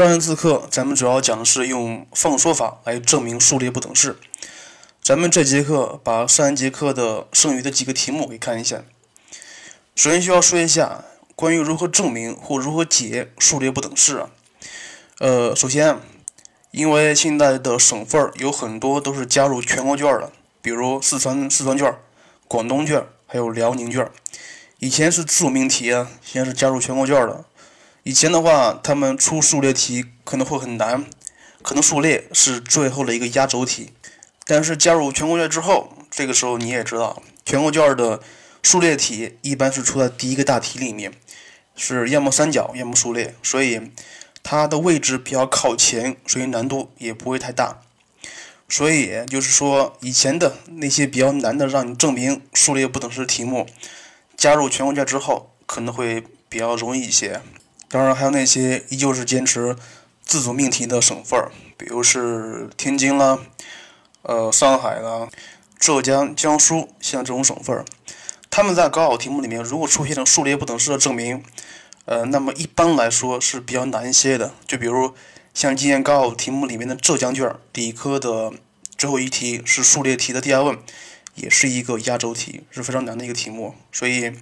上一次课咱们主要讲的是用放缩法来证明数列不等式。咱们这节课把上一节课的剩余的几个题目给看一下。首先需要说一下关于如何证明或如何解数列不等式啊。呃，首先，因为现在的省份有很多都是加入全国卷的，比如四川四川卷、广东卷，还有辽宁卷。以前是自主命题啊，现在是加入全国卷了。以前的话，他们出数列题可能会很难，可能数列是最后的一个压轴题。但是加入全国卷之后，这个时候你也知道，全国卷的数列题一般是出在第一个大题里面，是要么三角，要么数列，所以它的位置比较靠前，所以难度也不会太大。所以就是说，以前的那些比较难的让你证明数列不等式题目，加入全国卷之后可能会比较容易一些。当然，还有那些依旧是坚持自主命题的省份，比如是天津啦、呃上海啦、浙江、江苏，像这种省份，他们在高考题目里面如果出现了数列不等式的证明，呃，那么一般来说是比较难一些的。就比如像今年高考题目里面的浙江卷理科的最后一题是数列题的第二问，也是一个压轴题，是非常难的一个题目。所以，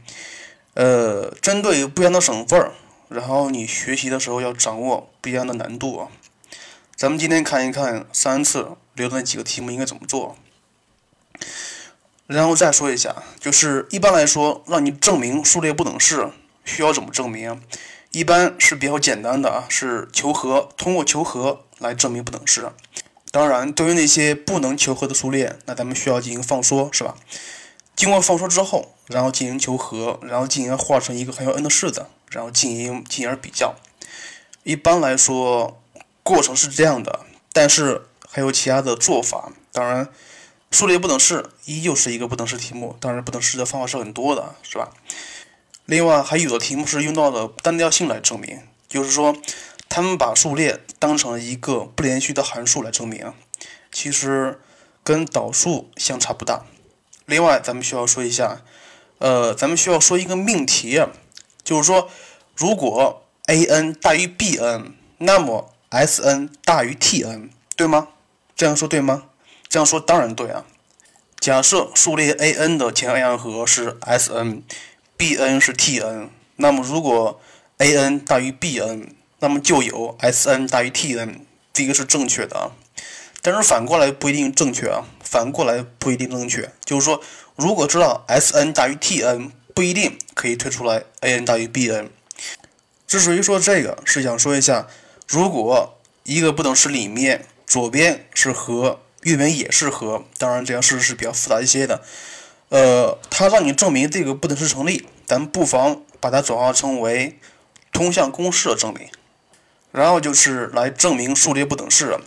呃，针对不一样的省份儿。然后你学习的时候要掌握不一样的难度啊。咱们今天看一看三次留的那几个题目应该怎么做。然后再说一下，就是一般来说，让你证明数列不等式需要怎么证明？一般是比较简单的啊，是求和，通过求和来证明不等式。当然，对于那些不能求和的数列，那咱们需要进行放缩，是吧？经过放缩之后，然后进行求和，然后进行化成一个含有 n 的式子。然后进行进而比较，一般来说过程是这样的，但是还有其他的做法。当然，数列不等式依旧是一个不等式题目，当然不等式的方法是很多的，是吧？另外还有的题目是用到了单调性来证明，就是说他们把数列当成一个不连续的函数来证明，其实跟导数相差不大。另外，咱们需要说一下，呃，咱们需要说一个命题。就是说，如果 a n 大于 b n，那么 s n 大于 t n，对吗？这样说对吗？这样说当然对啊。假设数列 a n 的前 n 项和是 s n，b n 是 t n，那么如果 a n 大于 b n，那么就有 s n 大于 t n，这个是正确的啊。但是反过来不一定正确啊，反过来不一定正确。就是说，如果知道 s n 大于 t n。不一定可以推出来 a n 大于 b n。之所以说这个，是想说一下，如果一个不等式里面左边是和，右边也是和，当然这样式是比较复杂一些的。呃，它让你证明这个不等式成立，咱不妨把它转化成为通项公式的证明。然后就是来证明数列不等式，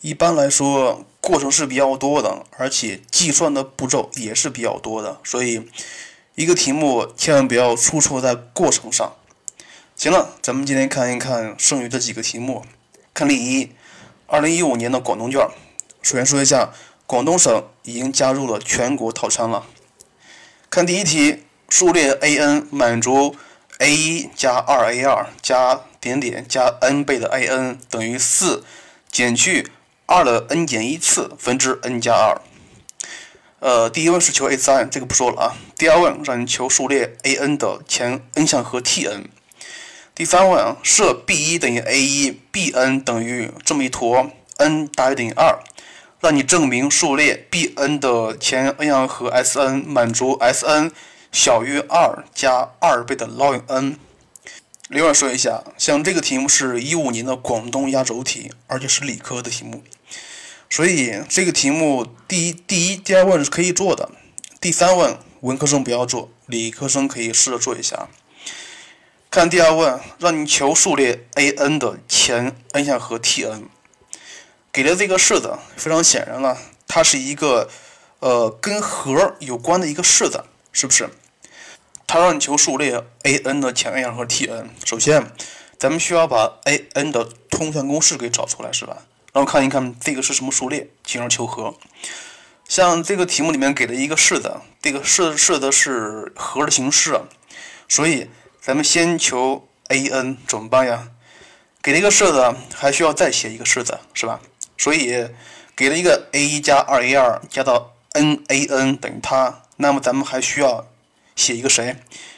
一般来说过程是比较多的，而且计算的步骤也是比较多的，所以。一个题目千万不要出错在过程上。行了，咱们今天看一看剩余的几个题目。看例一，二零一五年的广东卷。首先说一下，广东省已经加入了全国套餐了。看第一题，数列 a n 满足 a 一加二 a 二加点点加 n 倍的 a n 等于四，减去二的 n 减一次分之 n 加二。呃，第一问是求 a 三，这个不说了啊。第二问让你求数列 a n 的前 n 项和 t n。第三问啊，设 b 一等于 a 一，b n 等于这么一坨，n 大于等于二，让你证明数列 b n 的前 n 项和 s n 满足 s n 小于二加二倍的 log n。另外说一下，像这个题目是一五年的广东压轴题，而且是理科的题目。所以这个题目第一、第一、第二问是可以做的，第三问文科生不要做，理科生可以试着做一下。看第二问，让你求数列 a n 的前 n 项和 t n，给的这个式子非常显然了，它是一个呃跟和有关的一个式子，是不是？它让你求数列 a n 的前 n 项和 t n，首先咱们需要把 a n 的通项公式给找出来，是吧？然后看一看这个是什么数列，进而求和。像这个题目里面给的一个式子，这个式式子是和的形式，所以咱们先求 a n 怎么办呀？给了一个式子，还需要再写一个式子，是吧？所以给了一个 a 一加二 a 二加到 n a n 等于它，那么咱们还需要写一个谁？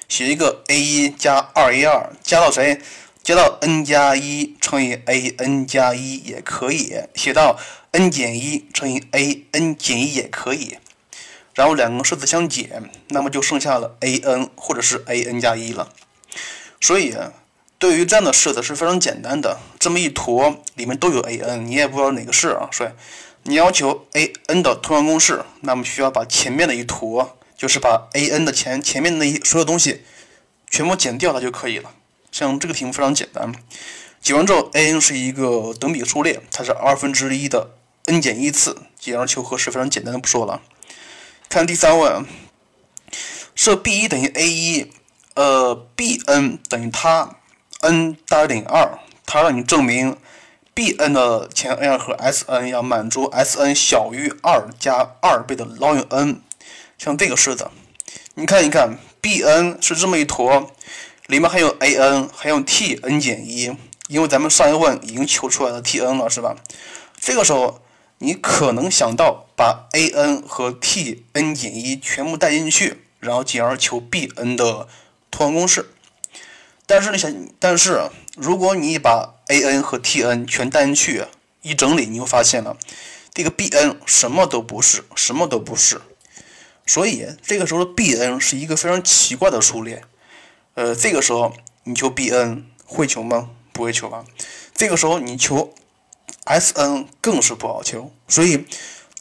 写一个 a 一加二 a 二加到谁？加到 n 加一乘以 a n 加一也可以，写到 n 减一乘以 a n 减一也可以。然后两个式子相减，那么就剩下了 a n 或者是 a n 加一了。所以。对于这样的式子是非常简单的，这么一坨里面都有 a n，你也不知道哪个是啊，所以你要求 a n 的通项公式，那么需要把前面的一坨，就是把 a n 的前前面的那一所有东西全部减掉它就可以了。像这个题目非常简单，解完之后 a n 是一个等比数列，它是二分之一的 n 减一次，解而求和是非常简单的，不说了。看第三问，设 b 一等于 a 一，呃，b n 等于它。n 大于等于二，它让你证明 b n 的前 n 和 s n 要满足 s n 小于二加二倍的 ln n，像这个式子，你看一看 b n 是这么一坨，里面还有 a n，还有 t n 减一，因为咱们上一问已经求出来了 t n 了，是吧？这个时候你可能想到把 a n 和 t n 减一全部带进去，然后进而求 b n 的通项公式。但是你想，但是如果你把 a n 和 t n 全带进去一整理，你会发现了这个 b n 什么都不是，什么都不是。所以这个时候的 b n 是一个非常奇怪的数列。呃，这个时候你求 b n 会求吗？不会求吧。这个时候你求 s n 更是不好求。所以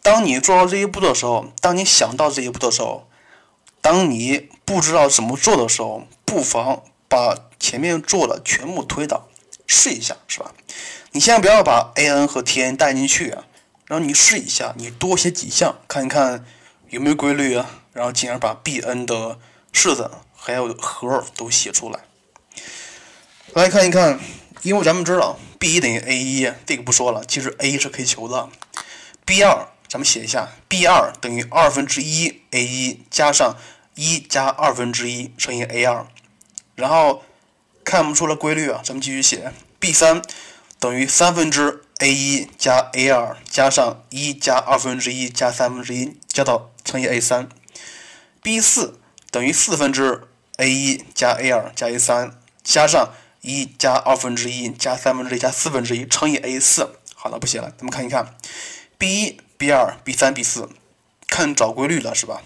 当你做到这一步的时候，当你想到这一步的时候，当你不知道怎么做的时候，不妨把。前面做的全部推导，试一下是吧？你先不要把 a n 和 t n 带进去啊，然后你试一下，你多写几项，看一看有没有规律啊，然后进而把 b n 的式子还有和都写出来。来看一看，因为咱们知道 b 一等于 a 一，这个不说了，其实 a 一是可以求的。b 二咱们写一下，b 二等于二分之一 a 一加上一加二分之一乘以 a 二，然后。看不出来规律啊，咱们继续写。b 三等于三分之 a 一加 a 二加上一加二分之一加三分之一加到乘以 a 三。b 四等于四分之 a 一加 a 二加 a 三加上一加二分之一加三分之一加四分之一乘以 a 四。好了，不写了，咱们看一看。b 一、b 二、b 三、b 四，看找规律了是吧？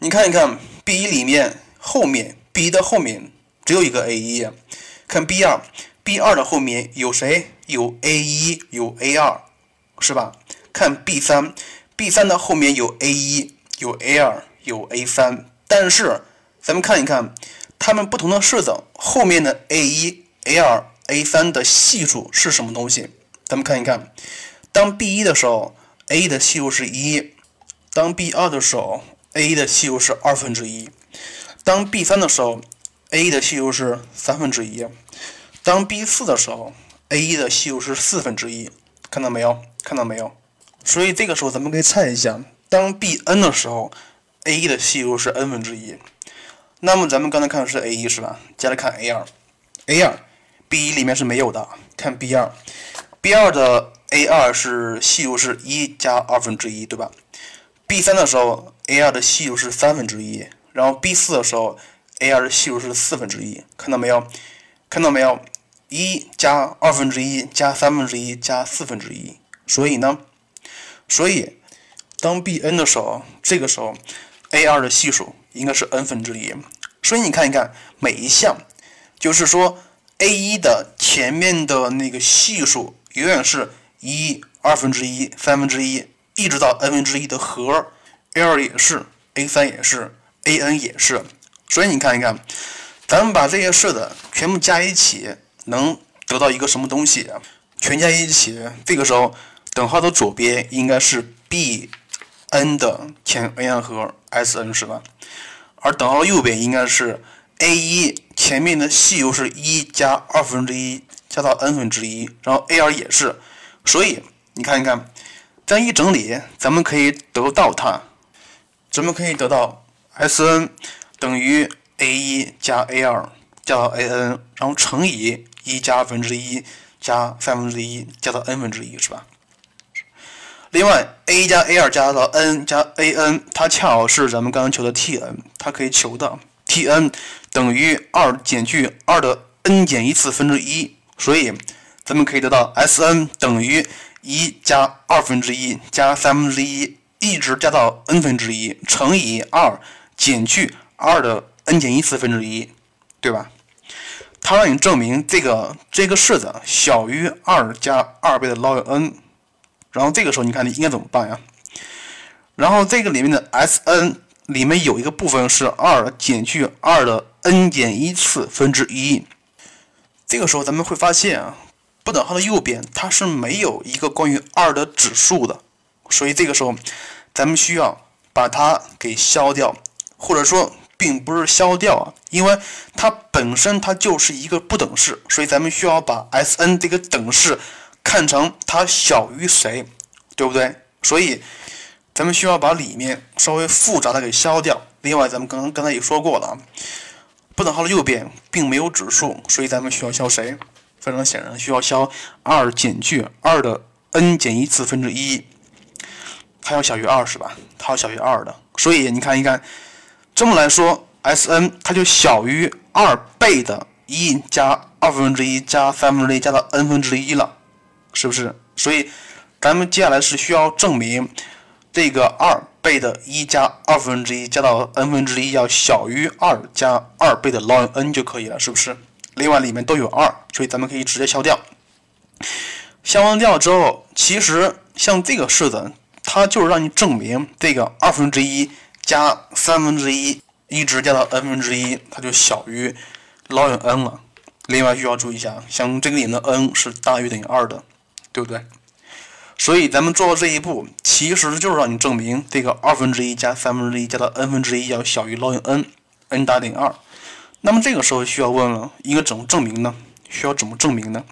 你看一看 b 一里面后面 b 一的后面。只有一个 a 一，看 b 二，b 二的后面有谁？有 a 一，有 a 二，是吧？看 b 三，b 三的后面有 a 一，有 a 二，有 a 三。但是咱们看一看，它们不同的式子后面的 a 一、a 二、a 三的系数是什么东西？咱们看一看，当 b 一的时候，a 的系数是一；当 b 二的时候，a 的系数是二分之一；当 b 三的时候。a 的系数是三分之一，当 b 四的时候，a 的系数是四分之一，看到没有？看到没有？所以这个时候咱们可以猜一下，当 b n 的时候，a 的系数是 n 分之一。那么咱们刚才看的是 a 一是吧？接着看 a 二，a 二 b 一里面是没有的，看 b 二，b 二的 a 二是系数是一加二分之一，对吧？b 三的时候，a 二的系数是三分之一，然后 b 四的时候。a 二的系数是四分之一，看到没有？看到没有？一加二分之一加三分之一加四分之一，所以呢，所以当 b n 的时候，这个时候 a 二的系数应该是 n 分之一。所以你看一看每一项，就是说 a 一的前面的那个系数永远是一、二分之一、三分之一，一直到 n 分之一的和。a 二也是，a 三也是，a n 也是。所以你看一看，咱们把这些式子全部加一起，能得到一个什么东西？全加一起，这个时候等号的左边应该是 b n 的前 n 和 s n 是吧？而等号右边应该是 a 一前面的系数是一加二分之一加到 n 分之一，然后 a 二也是。所以你看一看，这样一整理，咱们可以得到它，咱们可以得到 s n。等于 a 一加 a 二加到 a n，然后乘以一加二分之一加三分之一加到 n 分之一，是吧？另外，a 加 a 二加到 n 加 a n，它恰好是咱们刚刚求的 t n，它可以求的 t n 等于二减去二的 n 减一次分之一，所以咱们可以得到 s n 等于一加二分之一加三分之一，一直加到 n 分之一乘以二减去二的 n 减一次分之一，对吧？它让你证明这个这个式子小于二加二倍的 log n。然后这个时候，你看你应该怎么办呀？然后这个里面的 S n 里面有一个部分是二减去二的 n 减一次分之一。这个时候咱们会发现啊，不等号的右边它是没有一个关于二的指数的，所以这个时候咱们需要把它给消掉，或者说并不是消掉啊，因为它本身它就是一个不等式，所以咱们需要把 S n 这个等式。看成它小于谁，对不对？所以咱们需要把里面稍微复杂的给消掉。另外，咱们刚刚刚才也说过了啊，不等号的右边并没有指数，所以咱们需要消谁？非常显然需要消二减去二的 n 减一次分之一，它要小于二是吧？它要小于二的，所以你看一看，这么来说，S n 它就小于二倍的一加二分之一加三分之一加到 n 分之一了。是不是？所以，咱们接下来是需要证明这个二倍的一加二分之一加到 n 分之一要小于二加二倍的 log n 就可以了，是不是？另外里面都有二，所以咱们可以直接消掉。消完掉之后，其实像这个式子，它就是让你证明这个二分之一加三分之一一直加到 n 分之一，它就小于 ln n 了。另外需要注意一下，像这个里面的 n 是大于等于二的。对不对？所以咱们做到这一步，其实就是让你证明这个二分之一加三分之一加到 n 分之一要小于 ln n，n 大于等于二。那么这个时候需要问了，应该怎么证明呢？需要怎么证明呢？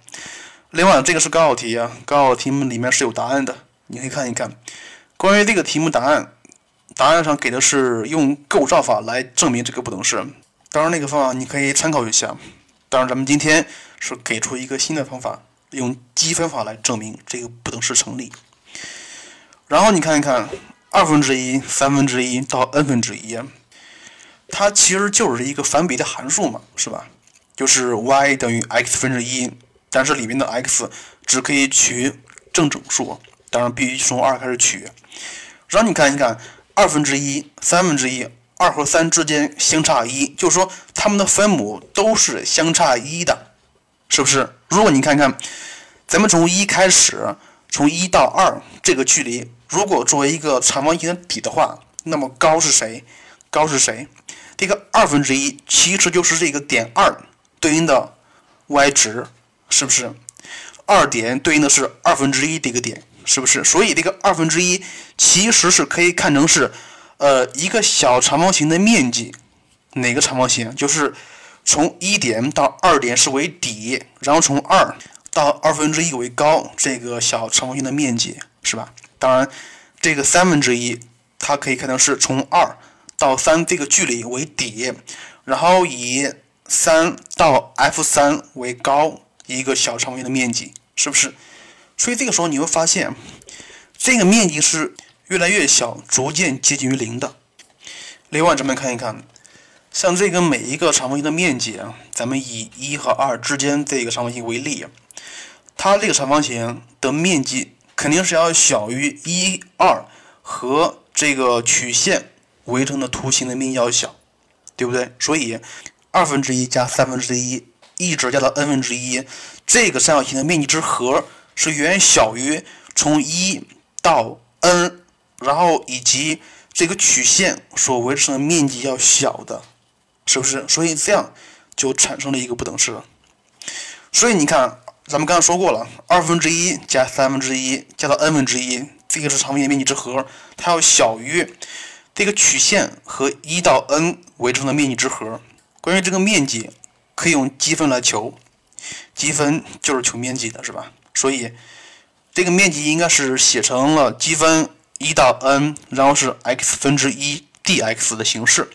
另外，这个是高考题啊，高考题目里面是有答案的，你可以看一看。关于这个题目答案，答案上给的是用构造法来证明这个不等式。当然，那个方法你可以参考一下。当然，咱们今天是给出一个新的方法。用积分法来证明这个不等式成立。然后你看一看，二分之一、三分之一到 n 分之一，它其实就是一个反比的函数嘛，是吧？就是 y 等于 x 分之一，但是里面的 x 只可以取正整数，当然必须从二开始取。然后你看一看，二分之一、三分之一，二和三之间相差一，就是说它们的分母都是相差一的。是不是？如果你看看，咱们从一开始，从一到二这个距离，如果作为一个长方形的底的话，那么高是谁？高是谁？这个二分之一其实就是这个点二对应的 y 值，是不是？二点对应的是二分之一这个点，是不是？所以这个二分之一其实是可以看成是，呃，一个小长方形的面积。哪个长方形？就是。从一点到二点是为底，然后从二到二分之一为高，这个小长方形的面积是吧？当然，这个三分之一它可以看成是从二到三这个距离为底，然后以三到 f 三为高一个小长方形的面积，是不是？所以这个时候你会发现，这个面积是越来越小，逐渐接近于零的。另外，咱们看一看。像这个每一个长方形的面积啊，咱们以一和二之间这个长方形为例，它这个长方形的面积肯定是要小于一二和这个曲线围成的图形的面积要小，对不对？所以二分之一加三分之一一直加到 n 分之一，这个三角形的面积之和是远远小于从一到 n，然后以及这个曲线所围成的面积要小的。是不是？所以这样就产生了一个不等式。所以你看，咱们刚刚说过了，二分之一加三分之一加到 n 分之一，这个是长方形面积之和，它要小于这个曲线和一到 n 围成的面积之和。关于这个面积，可以用积分来求，积分就是求面积的，是吧？所以这个面积应该是写成了积分一到 n，然后是 x 分之一 dx 的形式。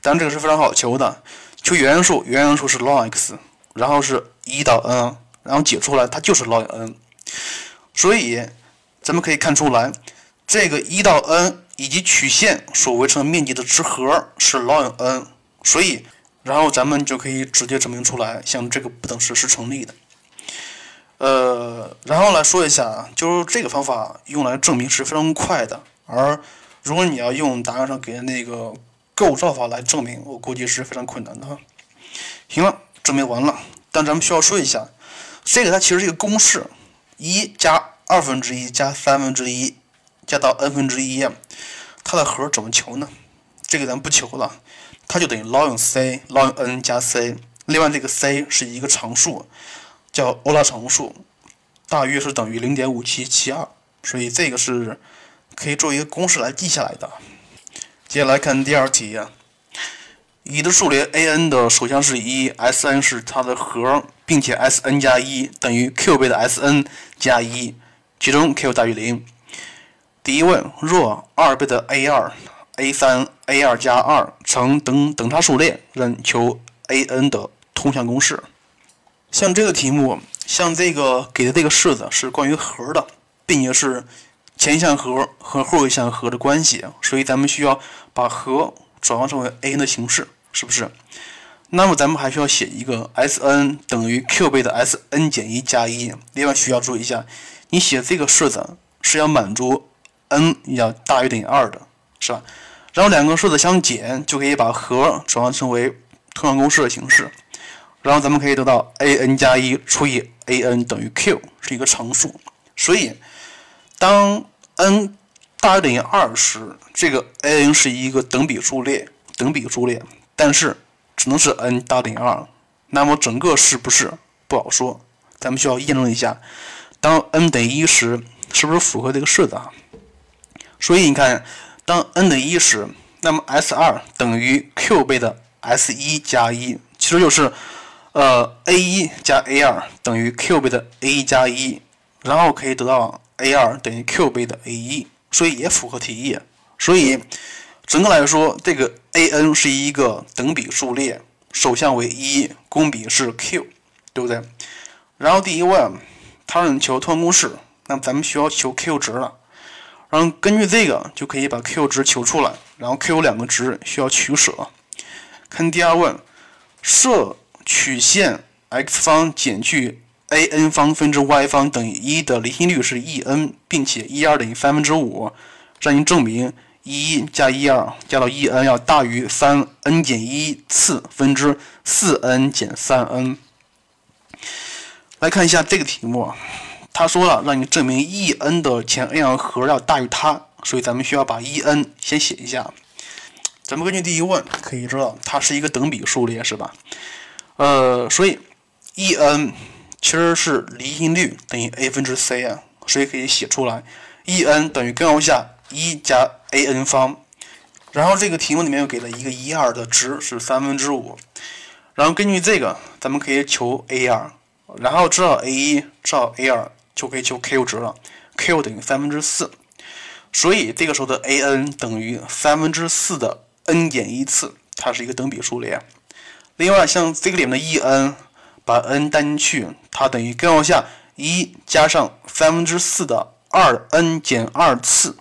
但这个是非常好求的，求原元数，原元数是 log x，然后是一到 n，然后解出来它就是 log n。所以咱们可以看出来，这个一到 n 以及曲线所围成的面积的之和是 ln n，。所以，然后咱们就可以直接证明出来，像这个不等式是成立的。呃，然后来说一下，就是这个方法用来证明是非常快的。而如果你要用答案上给的那个构造法来证明，我估计是非常困难的哈。行了，证明完了，但咱们需要说一下，这个它其实是一个公式，一加二分之一加三分之一加到 n 分之一，它的和怎么求呢？这个咱不求了，它就等于 log c log n 加 c，另外这个 c 是一个常数。叫欧拉常数，大约是等于零点五七七二，所以这个是可以做一个公式来记下来的。接下来看第二题啊，已的数列 a n 的首项是一，s n 是它的和，并且 s n 加一等于 q 倍的 s n 加一，其中 q 大于零。第一问，若二倍的 a 二、a 三、a 二加二成等等差数列，任求 a n 的通项公式。像这个题目，像这个给的这个式子是关于和的，并且是前项和和后一项和的关系，所以咱们需要把和转换成为 a n 的形式，是不是？那么咱们还需要写一个 s n 等于 q 倍的 s n 减一加一。另外需要注意一下，你写这个式子是要满足 n 要大于等于二的，是吧？然后两个式子相减，就可以把和转换成为通项公式的形式。然后咱们可以得到 a n 加一除以 a n 等于 q 是一个常数，所以当 n 大于等于二时，这个 a n 是一个等比数列，等比数列，但是只能是 n 大于等于二。那么整个是不是不好说？咱们需要验证一下，当 n 等于一时，是不是符合这个式子啊？所以你看，当 n 等于一时，那么 s 二等于 q 倍的 s 一加一，其实就是。呃，a 一加 a 二等于 q 倍的 a 一加一，然后可以得到 a 二等于 q 倍的 a 一，所以也符合题意。所以整个来说，这个 a n 是一个等比数列，首项为一，公比是 q，对不对？然后第一问，它让你求通项公式，那咱们需要求 q 值了。然后根据这个就可以把 q 值求出来，然后 q 两个值需要取舍。看第二问，设。曲线 x 方减去 a n 方分之 y 方等于一的离心率是 e n，并且 e 二等于三分之五，让你证明一加一二加到 e n 要大于三 n 减一次分之四 n 减三 n。来看一下这个题目，他说了让你证明 e n 的前 n 项和要大于它，所以咱们需要把 e n 先写一下。咱们根据第一问可以知道，它是一个等比数列，是吧？呃，所以 e n 其实是离心率等于 a 分之 c 啊，所以可以写出来 e n 等于根号下一加 a n 方，然后这个题目里面又给了一个一二的值是三分之五，然后根据这个咱们可以求 a 二，然后知道 a 一知道 a 二就可以求 q 值了，q 等于三分之四，所以这个时候的 a n 等于三分之四的 n 减一次，它是一个等比数列。另外，像这个里面的 e n，把 n 带进去，它等于根号下一加上三分之四的二 n 减二次。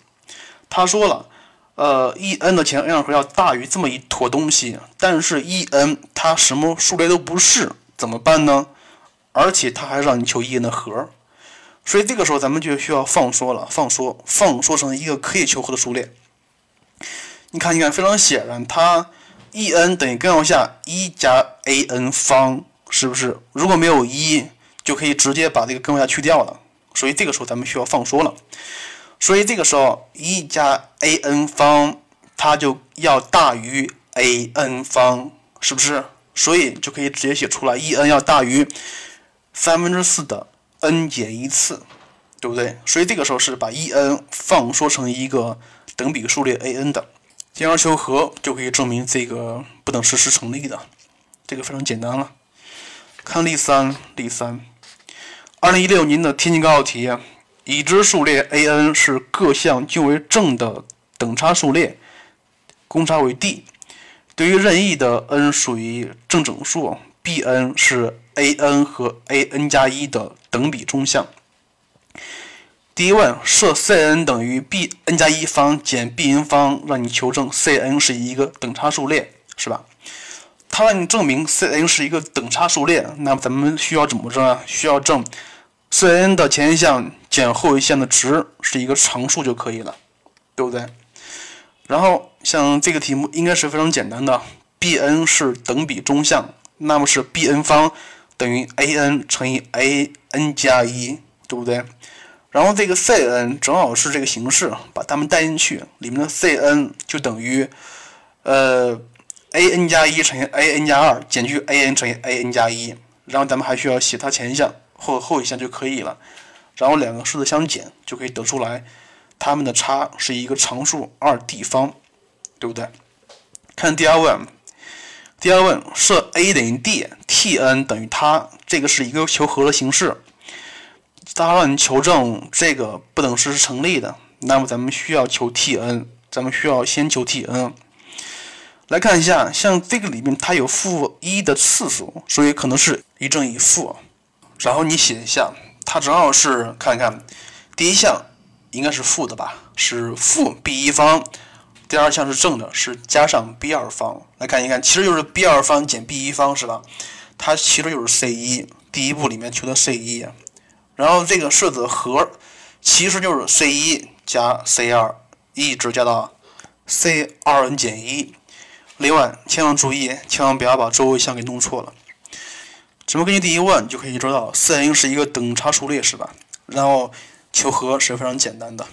他说了，呃，e n 的前 n 项和要大于这么一坨东西，但是 e n 它什么数列都不是，怎么办呢？而且它还让你求 e n 的和，所以这个时候咱们就需要放缩了，放缩，放缩成一个可以求和的数列。你看，你看，非常显然，它。e n 等于根号下一加 a n 方，是不是？如果没有一，就可以直接把这个根号下去掉了。所以这个时候咱们需要放缩了。所以这个时候一加 a n 方，它就要大于 a n 方，是不是？所以就可以直接写出来，e n 要大于三分之四的 n 减一次，对不对？所以这个时候是把 e n 放缩成一个等比数列 a n 的。进而求和，就可以证明这个不等式是成立的。这个非常简单了。看例三，例三，二零一六年的天津高考题，已知数列 a n 是各项均为正的等差数列，公差为 d。对于任意的 n 属于正整数，Bn 是 An 和 An 加一的等比中项。第一问设 Cn 等于 Bn 加一方减 Bn 方，让你求证 Cn 是一个等差数列，是吧？它让你证明 Cn 是一个等差数列，那么咱们需要怎么证啊？需要证 Cn 的前一项减后一项的值是一个常数就可以了，对不对？然后像这个题目应该是非常简单的，Bn 是等比中项，那么是 Bn 方等于 An 乘以 An 加一，对不对？然后这个 Cn 正好是这个形式，把它们带进去，里面的 Cn 就等于，呃，an 加一乘以 an 加二减去 an 乘以 an 加一，然后咱们还需要写它前一项或后一项就可以了，然后两个式子相减就可以得出来，它们的差是一个常数二 d 方，对不对？看第二问，第二问设 a 等于 d，Tn 等于它，这个是一个求和的形式。它让你求证这个不等式是成立的，那么咱们需要求 Tn，咱们需要先求 Tn。来看一下，像这个里面它有负一的次数，所以可能是一正一负。然后你写一下，它正好是看看第一项应该是负的吧，是负 b 一方；第二项是正的，是加上 b 二方。来看一看，其实就是 b 二方减 b 一方是吧？它其实就是 c 一，第一步里面求的 c 一。然后这个式子和其实就是 c 一加 c 二，一直加到 c 二 n 减一。另外，千万注意，千万不要把周围项给弄错了。怎么根据第一问就可以知道，Cn 是一个等差数列，是吧？然后求和是非常简单的，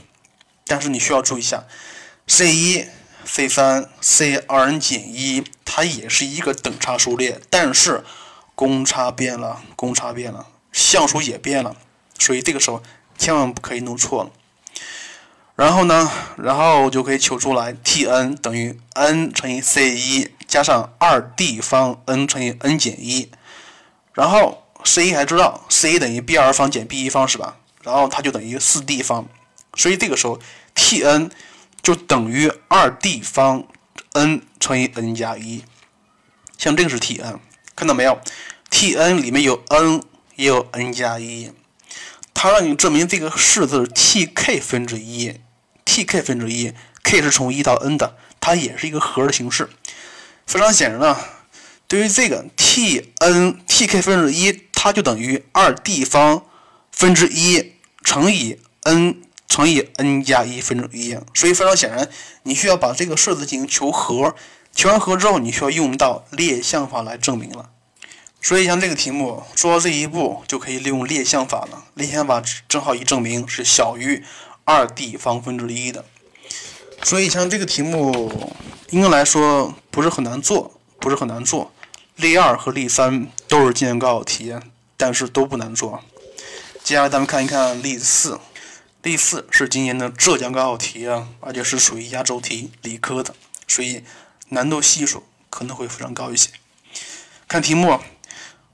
但是你需要注意一下，c 一、c 三、c 二 n 减一，它也是一个等差数列，但是公差变了，公差变了，项数也变了。所以这个时候千万不可以弄错了。然后呢，然后就可以求出来，Tn 等于 n 乘以 c 一加上二 d 方 n 乘以 n 减一。然后 c 一还知道 c 一等于 b 二方减 b 一方是吧？然后它就等于四 d 方。所以这个时候 Tn 就等于二 d 方 n 乘以 n 加一。像这个是 Tn，看到没有？Tn 里面有 n 也有 n 加一。它让你证明这个式子 Tk 分之一，Tk 分之一，k 是从一到 n 的，它也是一个和的形式。非常显然啊，对于这个 Tn Tk 分之一，它就等于二 d 方分之一乘以 n 乘以 n 加一分之一。所以非常显然，你需要把这个式子进行求和，求完和之后，你需要用到列项法来证明了。所以像这个题目做到这一步，就可以利用列项法了。列项法正好一证明是小于二 d 方分之一的。所以像这个题目，应该来说不是很难做，不是很难做。例二和例三都是今年高考题，但是都不难做。接下来咱们看一看例四。第四是今年的浙江高考题啊，而且是属于压轴题，理科的，所以难度系数可能会非常高一些。看题目。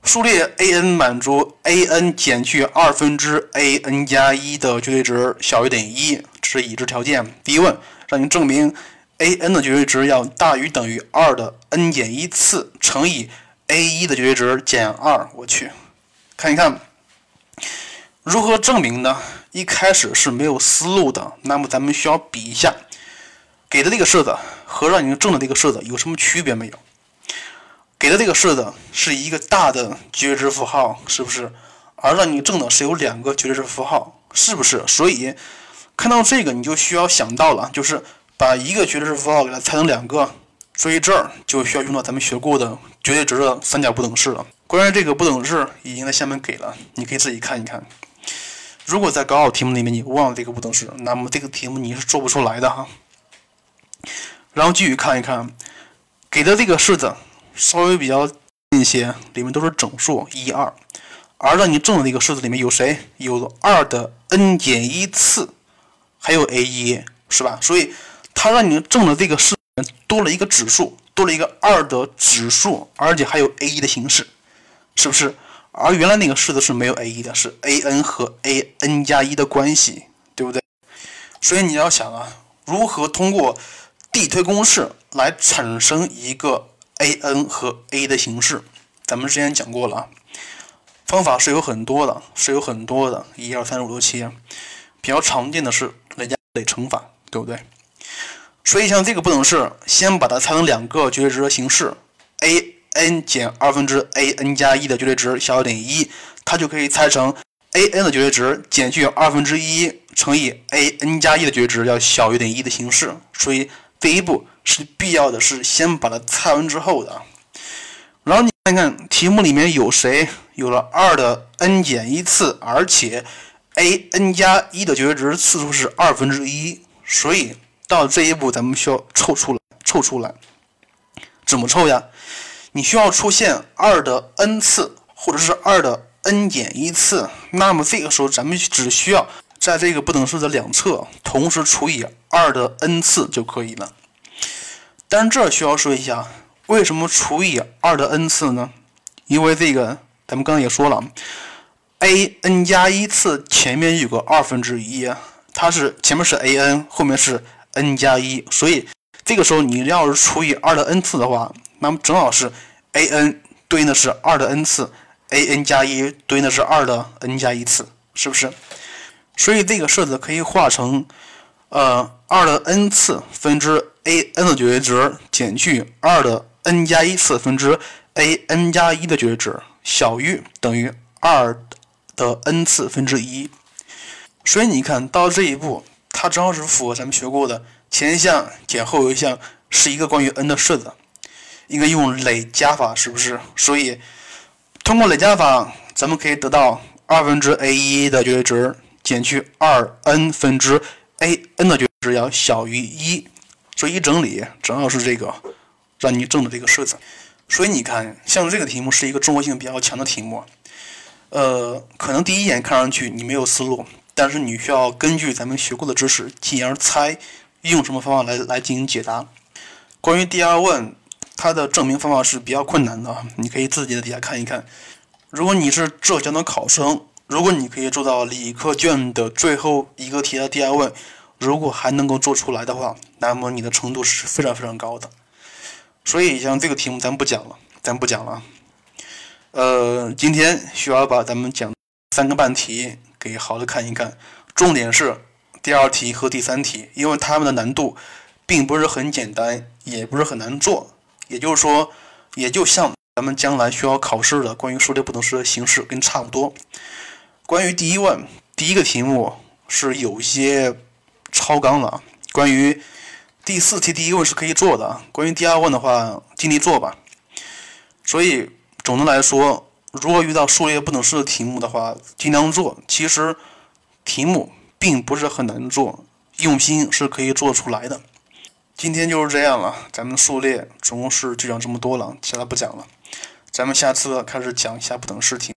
数列 a_n 满足 a_n 减去二分之 a_n 加一的绝对值小于等于一，这是已知条件。第一问让你证明 a_n 的绝对值要大于等于二的 n 减一次乘以 a_1 的绝对值减二。我去，看一看如何证明呢？一开始是没有思路的，那么咱们需要比一下给的这个式子和让你证的这个式子有什么区别没有？给的这个式子是一个大的绝对值符号，是不是？而让你证的是有两个绝对值符号，是不是？所以看到这个，你就需要想到了，就是把一个绝对值符号给它拆成两个。所以这儿就需要用到咱们学过的绝对值的三角不等式了。关于这个不等式，已经在下面给了，你可以自己看一看。如果在高考题目里面你忘了这个不等式，那么这个题目你是做不出来的哈。然后继续看一看给的这个式子。稍微比较近一些，里面都是整数一二，而让你证的那个式子里面有谁？有二的 n 减一次，还有 a 一，是吧？所以它让你证的这个式子多了一个指数，多了一个二的指数，而且还有 a 一的形式，是不是？而原来那个式子是没有 a 一的，是 a n 和 a n 加一的关系，对不对？所以你要想啊，如何通过递推公式来产生一个。a n 和 a 的形式，咱们之前讲过了，方法是有很多的，是有很多的，一二三四五六七，比较常见的是累加累乘法，对不对？所以像这个不等式，先把它拆成两个绝对值的形式，a n 减二分之 a n 加一的绝对值小于等于一，它就可以拆成 a n 的绝对值减去二分之一乘以 a n 加一的绝对值要小于等于一的形式。所以第一步是必要的，是先把它拆完之后的。然后你看看题目里面有谁有了二的 n 减一次，而且 a n 加一的绝对值次数是二分之一，所以。到这一步，咱们需要凑出来，凑出来，怎么凑呀？你需要出现二的 n 次，或者是二的 n 减一次。那么这个时候，咱们只需要在这个不等式的两侧同时除以二的 n 次就可以了。但是这需要说一下，为什么除以二的 n 次呢？因为这个咱们刚刚也说了，a n 加一次前面有个二分之一，它是前面是 a n，后面是。n 加一，所以这个时候你要是除以二的 n 次的话，那么正好是 a n 对应的是二的 n 次，a n 加一对应的是二的 n 加一次，是不是？所以这个式子可以化成，呃，二的 n 次分之 a n 的绝对值减去二的 n 加一次分之 a n 加一的绝对值小于等于二的 n 次分之一。所以你看到这一步。它正好是符合咱们学过的前一项减后一项是一个关于 n 的式子，应该用累加法，是不是？所以通过累加法，咱们可以得到二分之 a 一的绝对值减去二 n 分之 a n 的绝对值要小于一，所以一整理正好是这个让你证的这个式子。所以你看，像这个题目是一个综合性比较强的题目，呃，可能第一眼看上去你没有思路。但是你需要根据咱们学过的知识进而猜，用什么方法来来进行解答。关于第二问，它的证明方法是比较困难的，你可以自己在底下看一看。如果你是浙江的考生，如果你可以做到理科卷的最后一个题的第二问，如果还能够做出来的话，那么你的程度是非常非常高的。所以像这个题目咱不讲了，咱不讲了。呃，今天需要把咱们讲三个半题。给好的看一看，重点是第二题和第三题，因为它们的难度并不是很简单，也不是很难做。也就是说，也就像咱们将来需要考试的关于数列不等式的形式跟差不多。关于第一问，第一个题目是有些超纲了。关于第四题第一问是可以做的，关于第二问的话，尽力做吧。所以总的来说。如果遇到数列不等式的题目的话，尽量做。其实题目并不是很难做，用心是可以做出来的。今天就是这样了，咱们数列总共是就讲这么多了，其他不讲了。咱们下次开始讲一下不等式题。